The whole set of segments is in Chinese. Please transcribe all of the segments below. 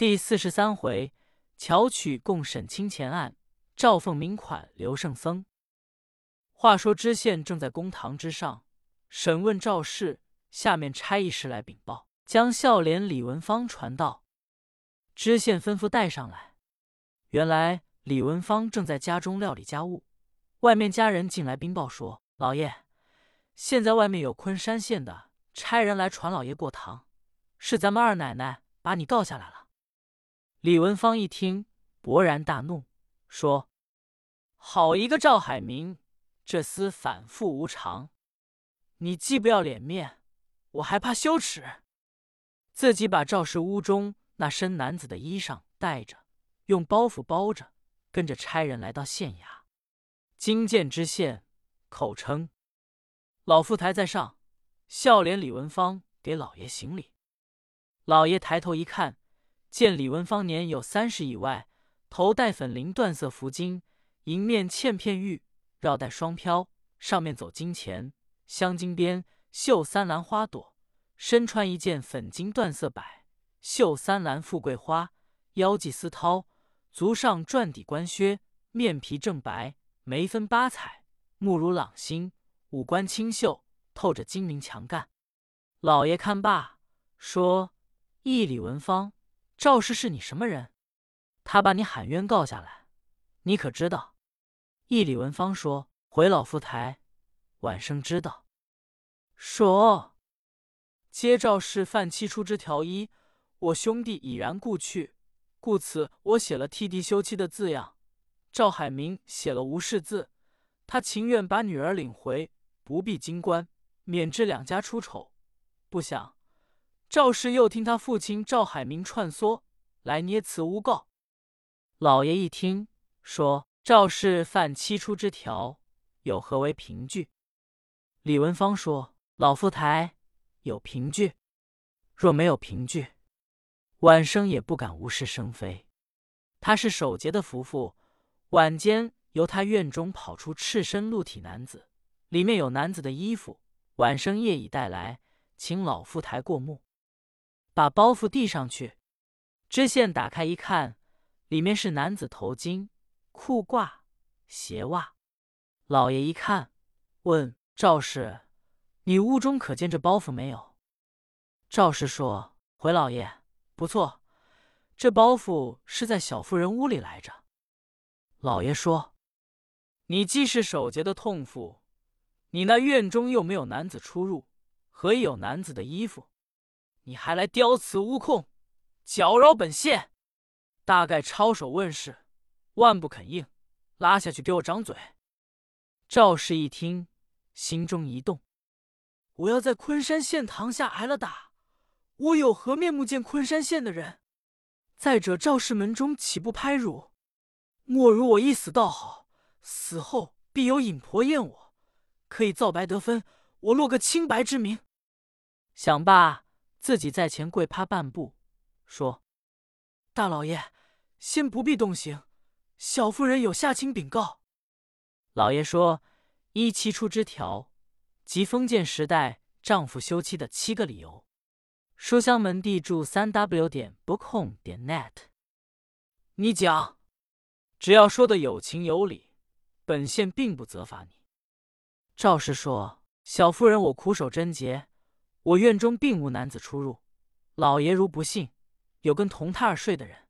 第四十三回，巧取共审清钱案，赵凤鸣款刘圣僧。话说知县正在公堂之上审问赵氏，下面差一师来禀报，将孝廉李文芳传到。知县吩咐带上来。原来李文芳正在家中料理家务，外面家人进来禀报说：“老爷，现在外面有昆山县的差人来传老爷过堂，是咱们二奶奶把你告下来了。”李文芳一听，勃然大怒，说：“好一个赵海明，这厮反复无常！你既不要脸面，我还怕羞耻。”自己把赵氏屋中那身男子的衣裳带着，用包袱包着，跟着差人来到县衙。金见知县，口称：“老富台在上，笑脸李文芳给老爷行礼。”老爷抬头一看。见李文芳年有三十以外，头戴粉绫缎色福巾，迎面嵌片玉，绕带双飘，上面走金钱镶金边，绣三兰花朵，身穿一件粉金缎色摆，绣三兰富贵花，腰系丝绦，足上篆底官靴，面皮正白，眉分八彩，目如朗星，五官清秀，透着精明强干。老爷看罢，说：“一李文芳。”赵氏是你什么人？他把你喊冤告下来，你可知道？易李文芳说：“回老夫台，晚生知道。”说：“接赵氏犯七出之条一，我兄弟已然故去，故此我写了替弟休妻的字样。赵海明写了无事字，他情愿把女儿领回，不必经关，免致两家出丑。不想。”赵氏又听他父亲赵海明串唆来捏此诬告，老爷一听说赵氏犯七出之条，有何为凭据？李文芳说：“老夫台有凭据，若没有凭据，晚生也不敢无事生非。他是守节的夫妇，晚间由他院中跑出赤身露体男子，里面有男子的衣服，晚生夜已带来，请老夫台过目。”把包袱递上去，知县打开一看，里面是男子头巾、裤褂、鞋袜。老爷一看，问赵氏：“你屋中可见这包袱没有？”赵氏说：“回老爷，不错，这包袱是在小妇人屋里来着。”老爷说：“你既是守节的痛妇，你那院中又没有男子出入，何以有男子的衣服？”你还来雕词诬控，搅扰本县，大概抄手问事，万不肯应，拉下去给我掌嘴。赵氏一听，心中一动，我要在昆山县堂下挨了打，我有何面目见昆山县的人？再者，赵氏门中岂不拍辱？莫如我一死倒好，死后必有隐婆验我，可以造白得分，我落个清白之名。想罢。自己在前跪趴半步，说：“大老爷，先不必动刑，小妇人有下情禀告。”老爷说：“依七出之条，即封建时代丈夫休妻的七个理由。”书香门第注三 w 点 bookhome 点 net。你讲，只要说的有情有理，本县并不责罚你。赵氏说：“小夫人，我苦守贞洁。”我院中并无男子出入，老爷如不信，有跟同榻儿睡的人。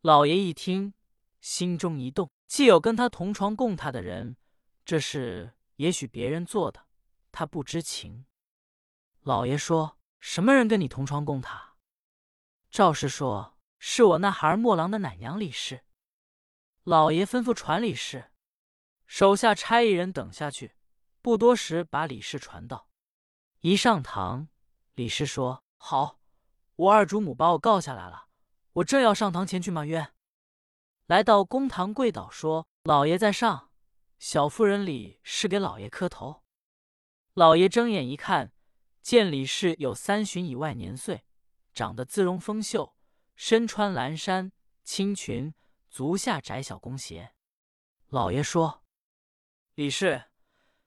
老爷一听，心中一动，既有跟他同床共榻的人，这事也许别人做的，他不知情。老爷说：“什么人跟你同床共榻？”赵氏说：“是我那孩儿墨郎的奶娘李氏。”老爷吩咐传李氏，手下差一人等下去，不多时把李氏传到。一上堂，李氏说：“好，我二主母把我告下来了，我正要上堂前去骂冤。”来到公堂跪倒说：“老爷在上，小妇人李氏给老爷磕头。”老爷睁眼一看，见李氏有三旬以外年岁，长得姿容丰秀，身穿蓝衫青裙，足下窄小弓鞋。老爷说：“李氏。”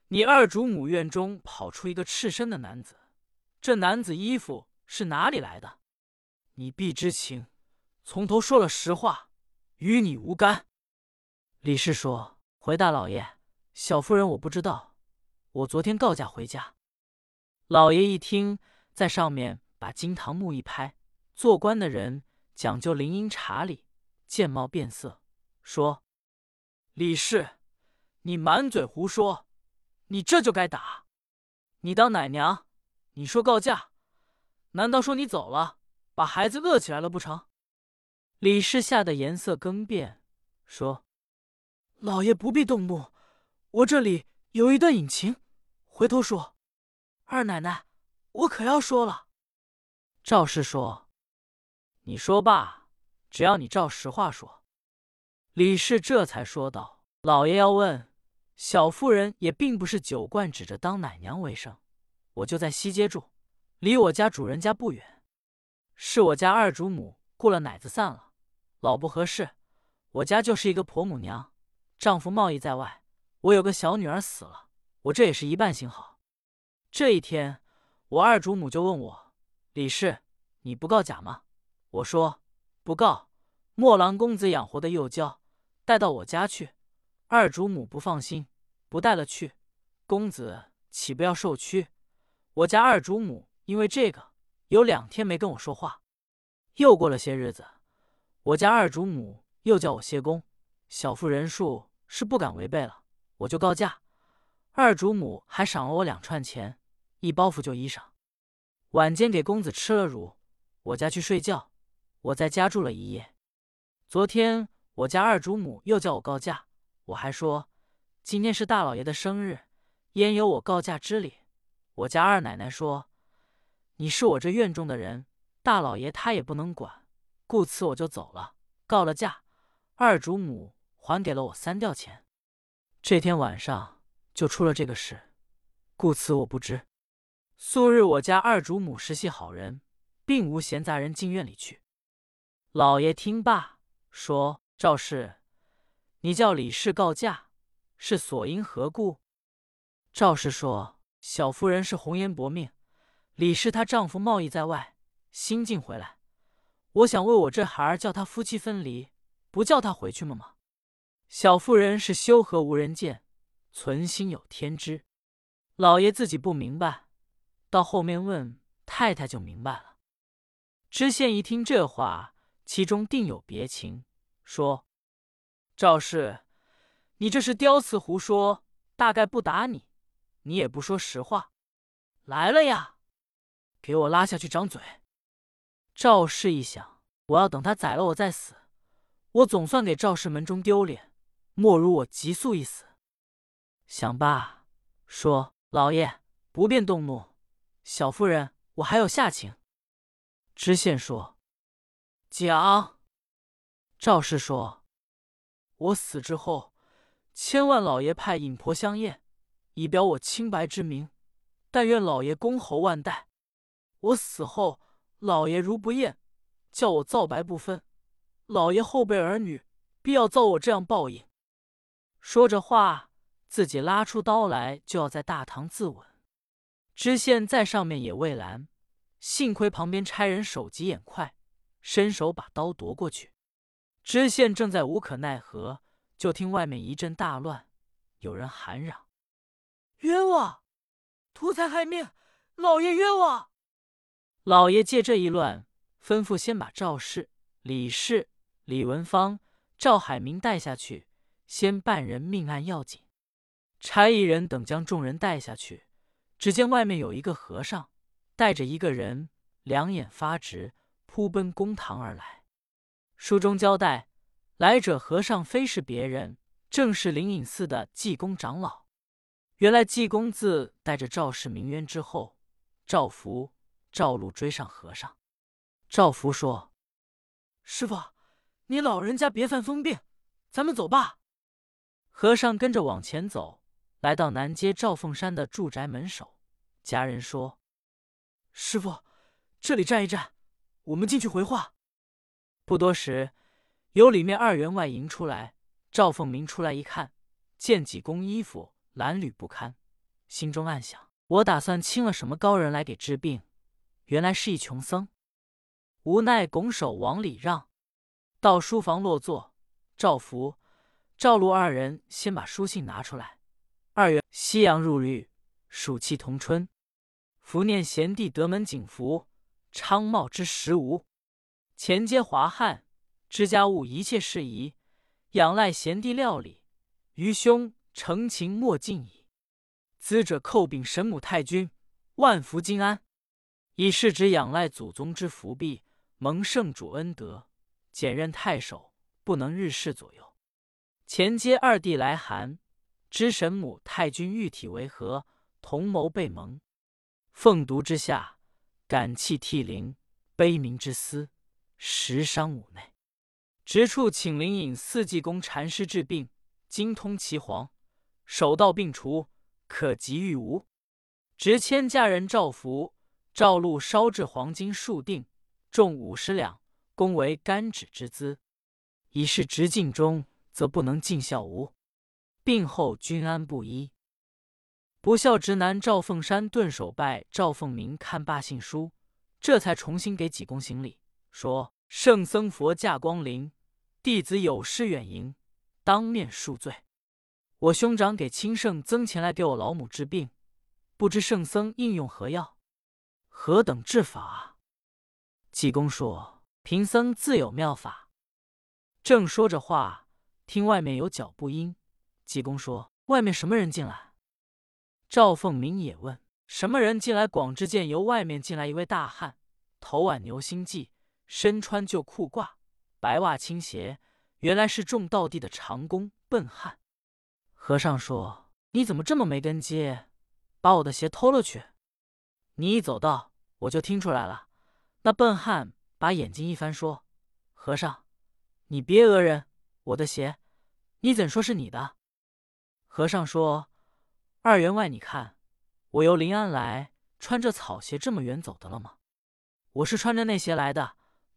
你二主母院中跑出一个赤身的男子，这男子衣服是哪里来的？你必知情，从头说了实话，与你无干。”李氏说：“回大老爷，小夫人我不知道，我昨天告假回家。”老爷一听，在上面把金堂木一拍，做官的人讲究灵音查理，见貌变色，说：“李氏，你满嘴胡说，你这就该打。你当奶娘，你说告假，难道说你走了，把孩子饿起来了不成？”李氏吓得颜色更变，说：“老爷不必动怒，我这里有一段隐情，回头说。”二奶奶，我可要说了。赵氏说：“你说罢，只要你照实话说。”李氏这才说道：“老爷要问，小妇人也并不是酒罐指着当奶娘为生，我就在西街住，离我家主人家不远。是我家二主母雇了奶子散了，老不合适，我家就是一个婆母娘，丈夫贸易在外，我有个小女儿死了，我这也是一半行好。”这一天，我二主母就问我：“李氏，你不告假吗？”我说：“不告。”墨郎公子养活的幼娇，带到我家去。二主母不放心，不带了去，公子岂不要受屈？我家二主母因为这个，有两天没跟我说话。又过了些日子，我家二主母又叫我谢公，小妇人数是不敢违背了，我就告假。二主母还赏了我两串钱。一包袱旧衣裳，晚间给公子吃了乳，我家去睡觉，我在家住了一夜。昨天我家二主母又叫我告假，我还说今天是大老爷的生日，焉有我告假之理？我家二奶奶说你是我这院中的人，大老爷他也不能管，故此我就走了，告了假。二主母还给了我三吊钱。这天晚上就出了这个事，故此我不知。素日我家二主母实系好人，并无闲杂人进院里去。老爷听罢，说：“赵氏，你叫李氏告假，是所因何故？”赵氏说：“小夫人是红颜薄命，李氏她丈夫贸易在外，新进回来，我想为我这孩儿叫他夫妻分离，不叫他回去吗？吗？小妇人是修和无人见，存心有天知。老爷自己不明白。”到后面问太太就明白了。知县一听这话，其中定有别情，说：“赵氏，你这是刁刺胡说，大概不打你，你也不说实话。来了呀，给我拉下去掌嘴。”赵氏一想，我要等他宰了我再死，我总算给赵氏门中丢脸，莫如我急速一死。想罢，说：“老爷不便动怒。”小夫人，我还有下情。知县说：“讲。”赵氏说：“我死之后，千万老爷派尹婆相验，以表我清白之名。但愿老爷公侯万代。我死后，老爷如不验，叫我皂白不分，老爷后辈儿女必要遭我这样报应。”说着话，自己拉出刀来，就要在大堂自刎。知县在上面也未拦，幸亏旁边差人手疾眼快，伸手把刀夺过去。知县正在无可奈何，就听外面一阵大乱，有人喊嚷：“冤枉！图财害命！老爷冤枉！”老爷借这一乱，吩咐先把赵氏、李氏、李文芳、赵海明带下去，先办人命案要紧。差一人等将众人带下去。只见外面有一个和尚，带着一个人，两眼发直，扑奔公堂而来。书中交代，来者和尚非是别人，正是灵隐寺的济公长老。原来济公自带着赵氏名冤之后，赵福、赵禄追上和尚。赵福说：“师傅，你老人家别犯疯病，咱们走吧。”和尚跟着往前走。来到南街赵凤山的住宅门首，家人说：“师傅，这里站一站，我们进去回话。”不多时，由里面二员外迎出来。赵凤鸣出来一看，见济公衣服褴褛不堪，心中暗想：“我打算请了什么高人来给治病，原来是一穷僧。”无奈拱手往里让。到书房落座，赵福、赵禄二人先把书信拿出来。二月，夕阳入绿，暑气同春。伏念贤弟得门景福，昌茂之时无。前接华汉，知家务一切事宜，仰赖贤弟料理。愚兄诚情莫尽矣。资者叩禀神母太君，万福金安。以是指仰赖祖宗之福庇，蒙圣主恩德，简任太守，不能日事左右。前接二弟来函。知神母太君玉体为何？同谋被蒙，凤毒之下，感泣涕零，悲鸣之思，十伤五内。直处请灵隐四季公禅师治病，精通岐黄，手到病除，可及愈无。直迁家人赵福、赵禄烧制黄金数锭，重五十两，公为干指之资。以是直尽忠，则不能尽孝无。病后均安不一，不孝直男赵凤山顿首拜赵凤鸣看罢信书，这才重新给济公行礼，说：“圣僧佛驾光临，弟子有失远迎，当面恕罪。我兄长给亲圣僧前来给我老母治病，不知圣僧应用何药，何等治法？”济公说：“贫僧自有妙法。”正说着话，听外面有脚步音。济公说：“外面什么人进来？”赵凤鸣也问：“什么人进来？”广志见由外面进来一位大汉，头挽牛心髻，身穿旧裤褂，白袜青鞋，原来是种道地的长工笨汉。和尚说：“你怎么这么没根基，把我的鞋偷了去？”你一走到，我就听出来了。那笨汉把眼睛一翻，说：“和尚，你别讹人，我的鞋，你怎说是你的？”和尚说：“二员外，你看我由临安来，穿着草鞋这么远走的了吗？我是穿着那鞋来的。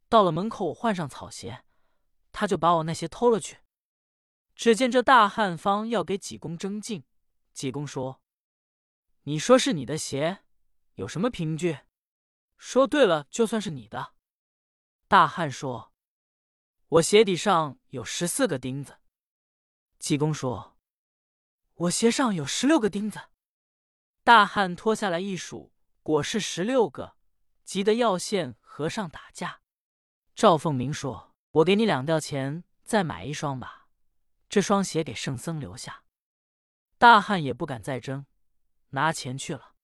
到了门口，我换上草鞋，他就把我那鞋偷了去。”只见这大汉方要给济公争竞，济公说：“你说是你的鞋，有什么凭据？说对了，就算是你的。”大汉说：“我鞋底上有十四个钉子。”济公说。我鞋上有十六个钉子，大汉脱下来一数，果是十六个，急得要现和尚打架。赵凤鸣说：“我给你两吊钱，再买一双吧，这双鞋给圣僧留下。”大汉也不敢再争，拿钱去了。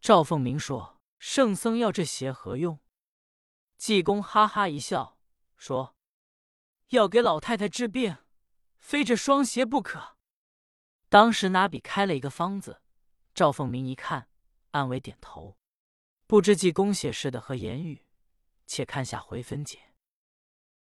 赵凤鸣说：“圣僧要这鞋何用？”济公哈哈一笑，说：“要给老太太治病，非这双鞋不可。”当时拿笔开了一个方子，赵凤鸣一看，暗为点头。不知济公写诗的和言语，且看下回分解。